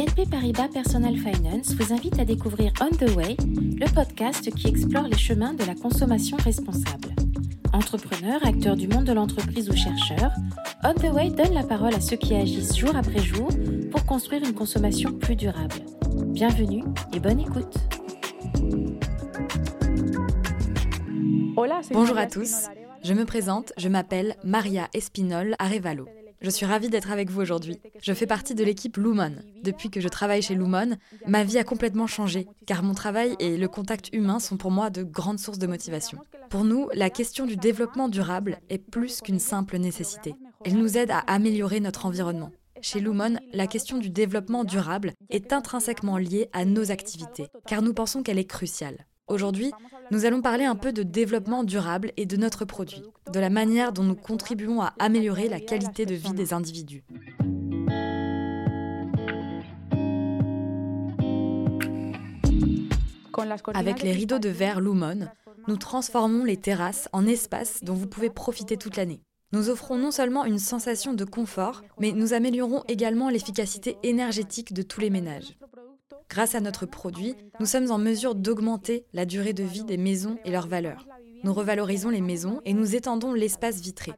BNP Paribas Personal Finance vous invite à découvrir On the Way, le podcast qui explore les chemins de la consommation responsable. Entrepreneurs, acteurs du monde de l'entreprise ou chercheurs, On the Way donne la parole à ceux qui agissent jour après jour pour construire une consommation plus durable. Bienvenue et bonne écoute. Bonjour à tous, je me présente, je m'appelle Maria Espinol Arevalo. Je suis ravie d'être avec vous aujourd'hui. Je fais partie de l'équipe Lumon. Depuis que je travaille chez Lumon, ma vie a complètement changé, car mon travail et le contact humain sont pour moi de grandes sources de motivation. Pour nous, la question du développement durable est plus qu'une simple nécessité. Elle nous aide à améliorer notre environnement. Chez Lumon, la question du développement durable est intrinsèquement liée à nos activités, car nous pensons qu'elle est cruciale. Aujourd'hui, nous allons parler un peu de développement durable et de notre produit, de la manière dont nous contribuons à améliorer la qualité de vie des individus. Avec les rideaux de verre Lumon, nous transformons les terrasses en espaces dont vous pouvez profiter toute l'année. Nous offrons non seulement une sensation de confort, mais nous améliorons également l'efficacité énergétique de tous les ménages. Grâce à notre produit, nous sommes en mesure d'augmenter la durée de vie des maisons et leur valeur. Nous revalorisons les maisons et nous étendons l'espace vitré.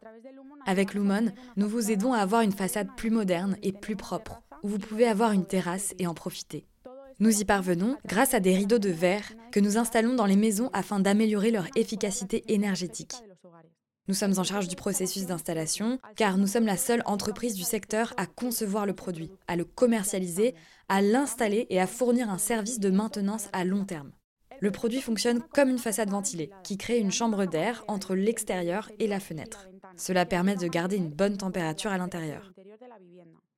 Avec Lumon, nous vous aidons à avoir une façade plus moderne et plus propre, où vous pouvez avoir une terrasse et en profiter. Nous y parvenons grâce à des rideaux de verre que nous installons dans les maisons afin d'améliorer leur efficacité énergétique. Nous sommes en charge du processus d'installation car nous sommes la seule entreprise du secteur à concevoir le produit, à le commercialiser, à l'installer et à fournir un service de maintenance à long terme. Le produit fonctionne comme une façade ventilée qui crée une chambre d'air entre l'extérieur et la fenêtre. Cela permet de garder une bonne température à l'intérieur.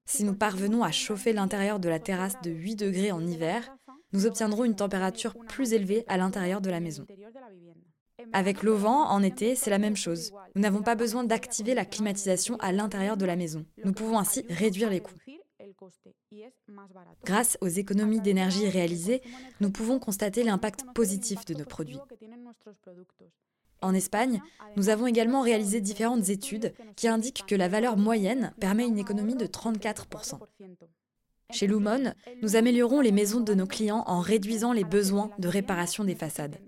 Si nous parvenons à chauffer l'intérieur de la terrasse de 8 degrés en hiver, nous obtiendrons une température plus élevée à l'intérieur de la maison. Avec l'auvent, en été, c'est la même chose. Nous n'avons pas besoin d'activer la climatisation à l'intérieur de la maison. Nous pouvons ainsi réduire les coûts. Grâce aux économies d'énergie réalisées, nous pouvons constater l'impact positif de nos produits. En Espagne, nous avons également réalisé différentes études qui indiquent que la valeur moyenne permet une économie de 34%. Chez Lumon, nous améliorons les maisons de nos clients en réduisant les besoins de réparation des façades.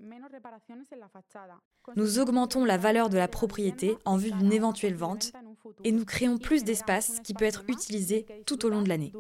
Nous augmentons la valeur de la propriété en vue d'une éventuelle vente et nous créons plus d'espace qui peut être utilisé tout au long de l'année.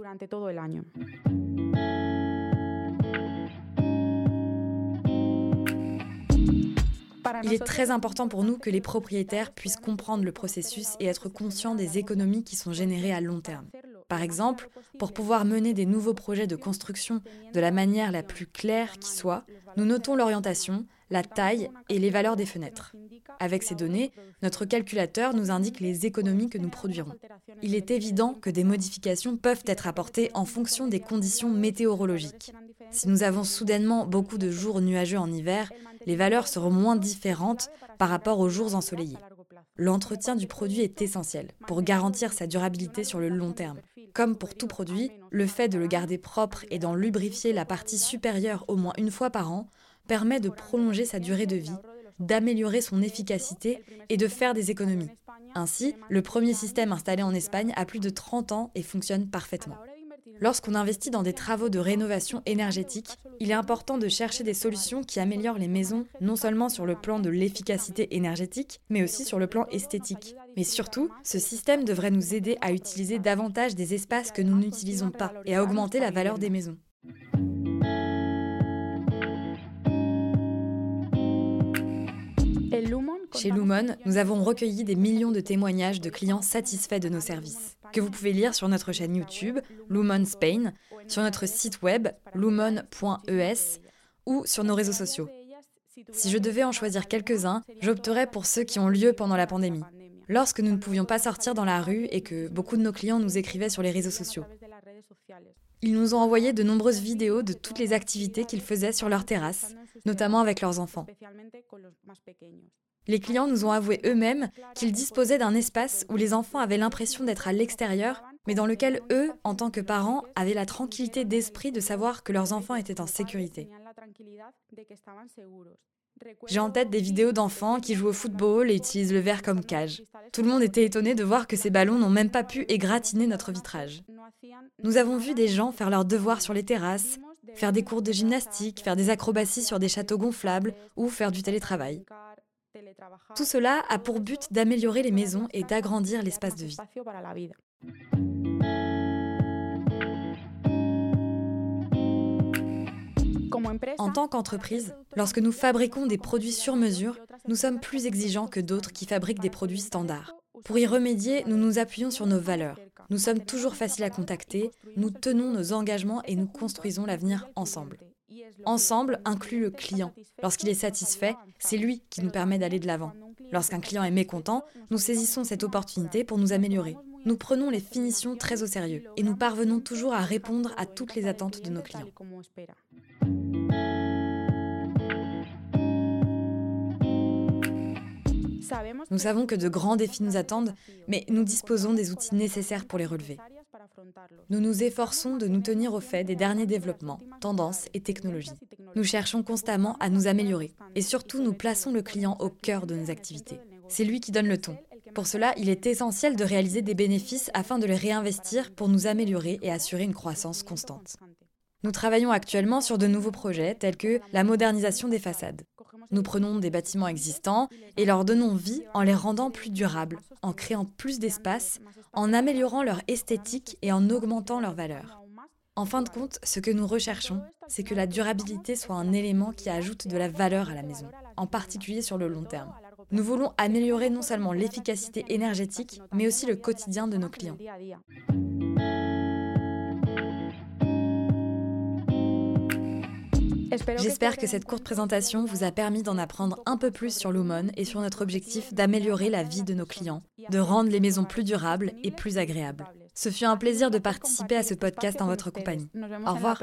Il est très important pour nous que les propriétaires puissent comprendre le processus et être conscients des économies qui sont générées à long terme. Par exemple, pour pouvoir mener des nouveaux projets de construction de la manière la plus claire qui soit, nous notons l'orientation, la taille et les valeurs des fenêtres. Avec ces données, notre calculateur nous indique les économies que nous produirons. Il est évident que des modifications peuvent être apportées en fonction des conditions météorologiques. Si nous avons soudainement beaucoup de jours nuageux en hiver, les valeurs seront moins différentes par rapport aux jours ensoleillés. L'entretien du produit est essentiel pour garantir sa durabilité sur le long terme. Comme pour tout produit, le fait de le garder propre et d'en lubrifier la partie supérieure au moins une fois par an permet de prolonger sa durée de vie, d'améliorer son efficacité et de faire des économies. Ainsi, le premier système installé en Espagne a plus de 30 ans et fonctionne parfaitement. Lorsqu'on investit dans des travaux de rénovation énergétique, il est important de chercher des solutions qui améliorent les maisons non seulement sur le plan de l'efficacité énergétique, mais aussi sur le plan esthétique. Mais surtout, ce système devrait nous aider à utiliser davantage des espaces que nous n'utilisons pas et à augmenter la valeur des maisons. Chez Lumon, nous avons recueilli des millions de témoignages de clients satisfaits de nos services, que vous pouvez lire sur notre chaîne YouTube, Lumon Spain, sur notre site web, lumon.es, ou sur nos réseaux sociaux. Si je devais en choisir quelques-uns, j'opterais pour ceux qui ont lieu pendant la pandémie, lorsque nous ne pouvions pas sortir dans la rue et que beaucoup de nos clients nous écrivaient sur les réseaux sociaux. Ils nous ont envoyé de nombreuses vidéos de toutes les activités qu'ils faisaient sur leur terrasse, notamment avec leurs enfants. Les clients nous ont avoué eux-mêmes qu'ils disposaient d'un espace où les enfants avaient l'impression d'être à l'extérieur, mais dans lequel eux, en tant que parents, avaient la tranquillité d'esprit de savoir que leurs enfants étaient en sécurité. J'ai en tête des vidéos d'enfants qui jouent au football et utilisent le verre comme cage. Tout le monde était étonné de voir que ces ballons n'ont même pas pu égratigner notre vitrage. Nous avons vu des gens faire leurs devoirs sur les terrasses, faire des cours de gymnastique, faire des acrobaties sur des châteaux gonflables ou faire du télétravail. Tout cela a pour but d'améliorer les maisons et d'agrandir l'espace de vie. Tant qu'entreprise, lorsque nous fabriquons des produits sur mesure, nous sommes plus exigeants que d'autres qui fabriquent des produits standards. Pour y remédier, nous nous appuyons sur nos valeurs. Nous sommes toujours faciles à contacter, nous tenons nos engagements et nous construisons l'avenir ensemble. Ensemble inclut le client. Lorsqu'il est satisfait, c'est lui qui nous permet d'aller de l'avant. Lorsqu'un client est mécontent, nous saisissons cette opportunité pour nous améliorer. Nous prenons les finitions très au sérieux et nous parvenons toujours à répondre à toutes les attentes de nos clients. Nous savons que de grands défis nous attendent, mais nous disposons des outils nécessaires pour les relever. Nous nous efforçons de nous tenir au fait des derniers développements, tendances et technologies. Nous cherchons constamment à nous améliorer et surtout nous plaçons le client au cœur de nos activités. C'est lui qui donne le ton. Pour cela, il est essentiel de réaliser des bénéfices afin de les réinvestir pour nous améliorer et assurer une croissance constante. Nous travaillons actuellement sur de nouveaux projets tels que la modernisation des façades. Nous prenons des bâtiments existants et leur donnons vie en les rendant plus durables, en créant plus d'espace, en améliorant leur esthétique et en augmentant leur valeur. En fin de compte, ce que nous recherchons, c'est que la durabilité soit un élément qui ajoute de la valeur à la maison, en particulier sur le long terme. Nous voulons améliorer non seulement l'efficacité énergétique, mais aussi le quotidien de nos clients. J'espère que cette courte présentation vous a permis d'en apprendre un peu plus sur Lumon et sur notre objectif d'améliorer la vie de nos clients, de rendre les maisons plus durables et plus agréables. Ce fut un plaisir de participer à ce podcast en votre compagnie. Au revoir.